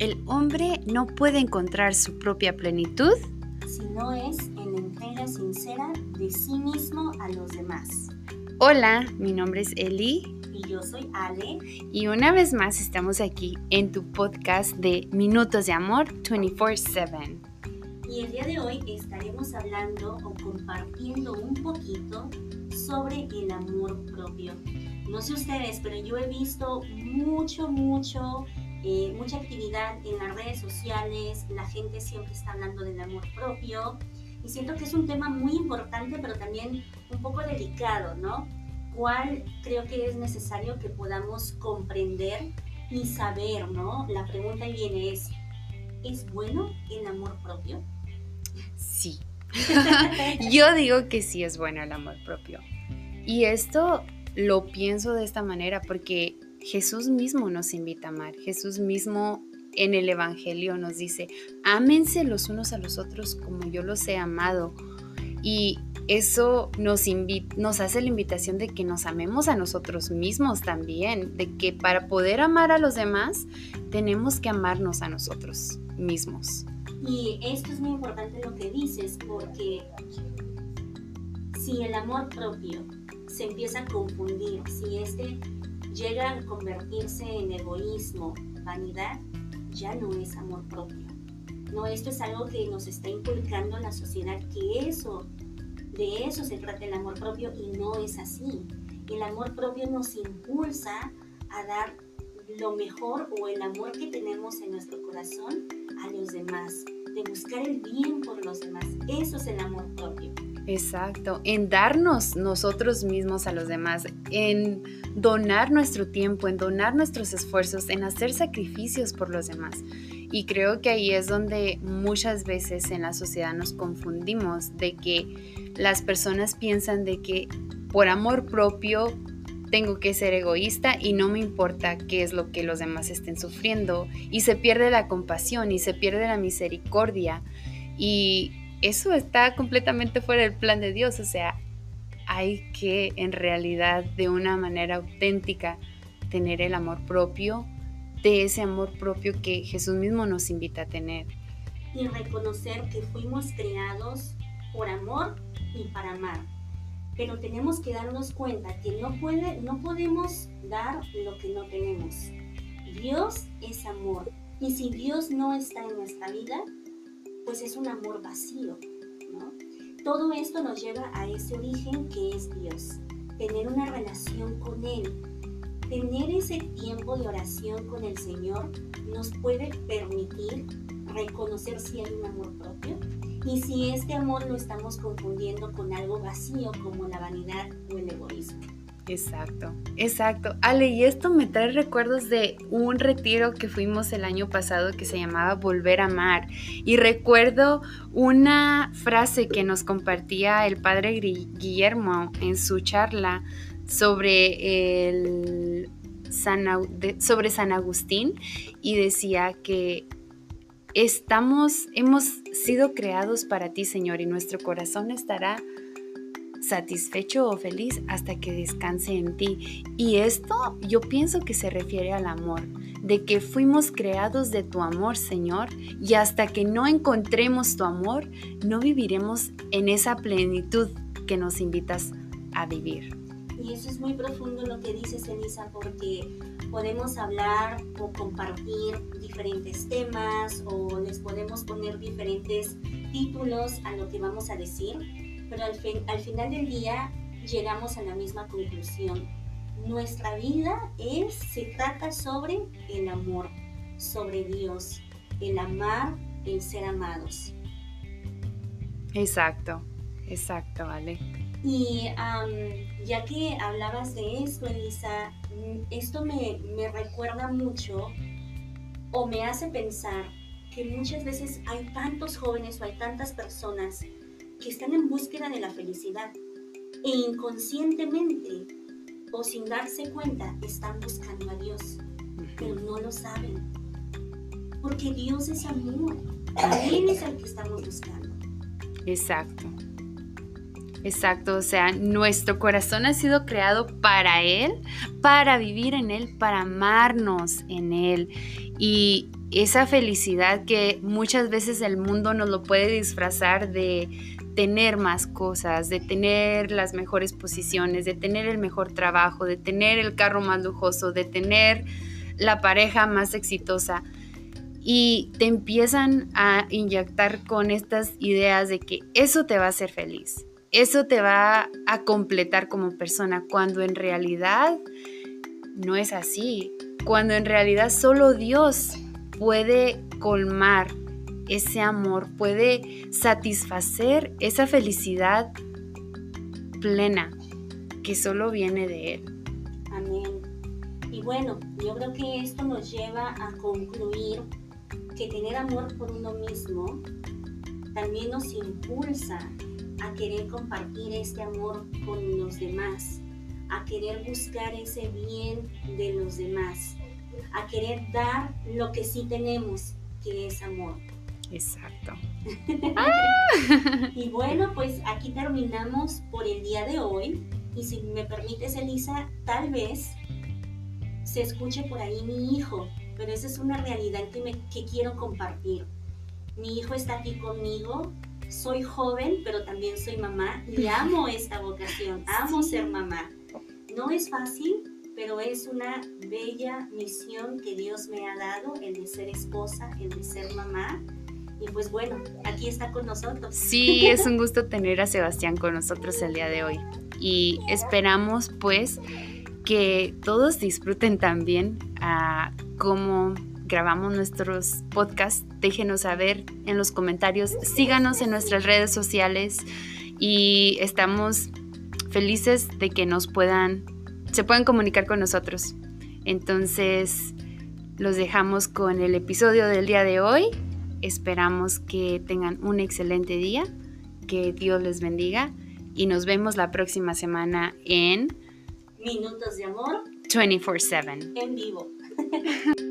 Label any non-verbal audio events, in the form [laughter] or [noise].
el hombre no puede encontrar su propia plenitud si no es en la entrega sincera de sí mismo a los demás. Hola, mi nombre es Eli. Y yo soy Ale. Y una vez más estamos aquí en tu podcast de Minutos de Amor 24/7. Y el día de hoy estaremos hablando o compartiendo un poquito sobre el amor propio. No sé ustedes, pero yo he visto mucho, mucho eh, mucha actividad en las redes sociales, la gente siempre está hablando del amor propio y siento que es un tema muy importante pero también un poco delicado, ¿no? ¿Cuál creo que es necesario que podamos comprender y saber, ¿no? La pregunta viene es, ¿es bueno el amor propio? Sí. [laughs] Yo digo que sí es bueno el amor propio. Y esto lo pienso de esta manera porque Jesús mismo nos invita a amar. Jesús mismo en el Evangelio nos dice, ámense los unos a los otros como yo los he amado. Y eso nos, nos hace la invitación de que nos amemos a nosotros mismos también, de que para poder amar a los demás tenemos que amarnos a nosotros mismos. Y esto es muy importante lo que dices, porque si el amor propio se empieza a confundir, si este llega a convertirse en egoísmo, vanidad, ya no es amor propio. No, esto es algo que nos está inculcando la sociedad, que eso, de eso se trata el amor propio y no es así. El amor propio nos impulsa a dar lo mejor o el amor que tenemos en nuestro corazón a los demás, de buscar el bien por los demás. Eso es el amor propio. Exacto, en darnos nosotros mismos a los demás, en donar nuestro tiempo, en donar nuestros esfuerzos, en hacer sacrificios por los demás. Y creo que ahí es donde muchas veces en la sociedad nos confundimos de que las personas piensan de que por amor propio tengo que ser egoísta y no me importa qué es lo que los demás estén sufriendo y se pierde la compasión y se pierde la misericordia y eso está completamente fuera del plan de Dios, o sea, hay que en realidad de una manera auténtica tener el amor propio, de ese amor propio que Jesús mismo nos invita a tener. Y reconocer que fuimos creados por amor y para amar. Pero tenemos que darnos cuenta que no, puede, no podemos dar lo que no tenemos. Dios es amor. Y si Dios no está en nuestra vida, pues es un amor vacío. Todo esto nos lleva a ese origen que es Dios, tener una relación con Él. Tener ese tiempo de oración con el Señor nos puede permitir reconocer si hay un amor propio y si este amor lo estamos confundiendo con algo vacío como la vanidad o el egoísmo. Exacto, exacto. Ale, y esto me trae recuerdos de un retiro que fuimos el año pasado que se llamaba Volver a Amar. Y recuerdo una frase que nos compartía el padre Guillermo en su charla sobre el San, sobre San Agustín y decía que estamos, hemos sido creados para ti, Señor, y nuestro corazón estará satisfecho o feliz hasta que descanse en ti. Y esto yo pienso que se refiere al amor, de que fuimos creados de tu amor, Señor, y hasta que no encontremos tu amor, no viviremos en esa plenitud que nos invitas a vivir. Y eso es muy profundo lo que dices, Elisa, porque podemos hablar o compartir diferentes temas o les podemos poner diferentes títulos a lo que vamos a decir, pero al, al final del día llegamos a la misma conclusión. Nuestra vida es, se trata sobre el amor, sobre Dios, el amar, el ser amados. Exacto, exacto, Ale. Y ya que hablabas de esto, Elisa, esto me, me recuerda mucho o me hace pensar que muchas veces hay tantos jóvenes o hay tantas personas que están en búsqueda de la felicidad e inconscientemente o sin darse cuenta están buscando a Dios, pero no lo saben. Porque Dios es amor. Él es el que estamos buscando. Exacto. Exacto, o sea, nuestro corazón ha sido creado para Él, para vivir en Él, para amarnos en Él. Y esa felicidad que muchas veces el mundo nos lo puede disfrazar de tener más cosas, de tener las mejores posiciones, de tener el mejor trabajo, de tener el carro más lujoso, de tener la pareja más exitosa. Y te empiezan a inyectar con estas ideas de que eso te va a hacer feliz, eso te va a completar como persona, cuando en realidad no es así, cuando en realidad solo Dios puede colmar ese amor, puede satisfacer esa felicidad plena que solo viene de Él. Amén. Y bueno, yo creo que esto nos lleva a concluir que tener amor por uno mismo también nos impulsa a querer compartir este amor con los demás, a querer buscar ese bien de los demás a querer dar lo que sí tenemos, que es amor. Exacto. y bueno, pues aquí terminamos por el día de hoy. Y si me permites, Elisa, tal vez se escuche por ahí mi hijo, pero esa es una realidad que, me, que quiero compartir. Mi hijo está aquí conmigo, soy joven, pero también soy mamá y amo esta vocación, [laughs] amo ser mamá. No es fácil, pero es una bella misión que Dios me ha dado, el de ser esposa, el de ser mamá. Y pues bueno, aquí está con nosotros. Sí, es un gusto tener a Sebastián con nosotros el día de hoy. Y esperamos pues que todos disfruten también a cómo grabamos nuestros podcasts. Déjenos saber en los comentarios, síganos en nuestras redes sociales y estamos felices de que nos puedan se pueden comunicar con nosotros. Entonces, los dejamos con el episodio del día de hoy. Esperamos que tengan un excelente día, que Dios les bendiga y nos vemos la próxima semana en Minutos de Amor 24/7 en vivo. [laughs]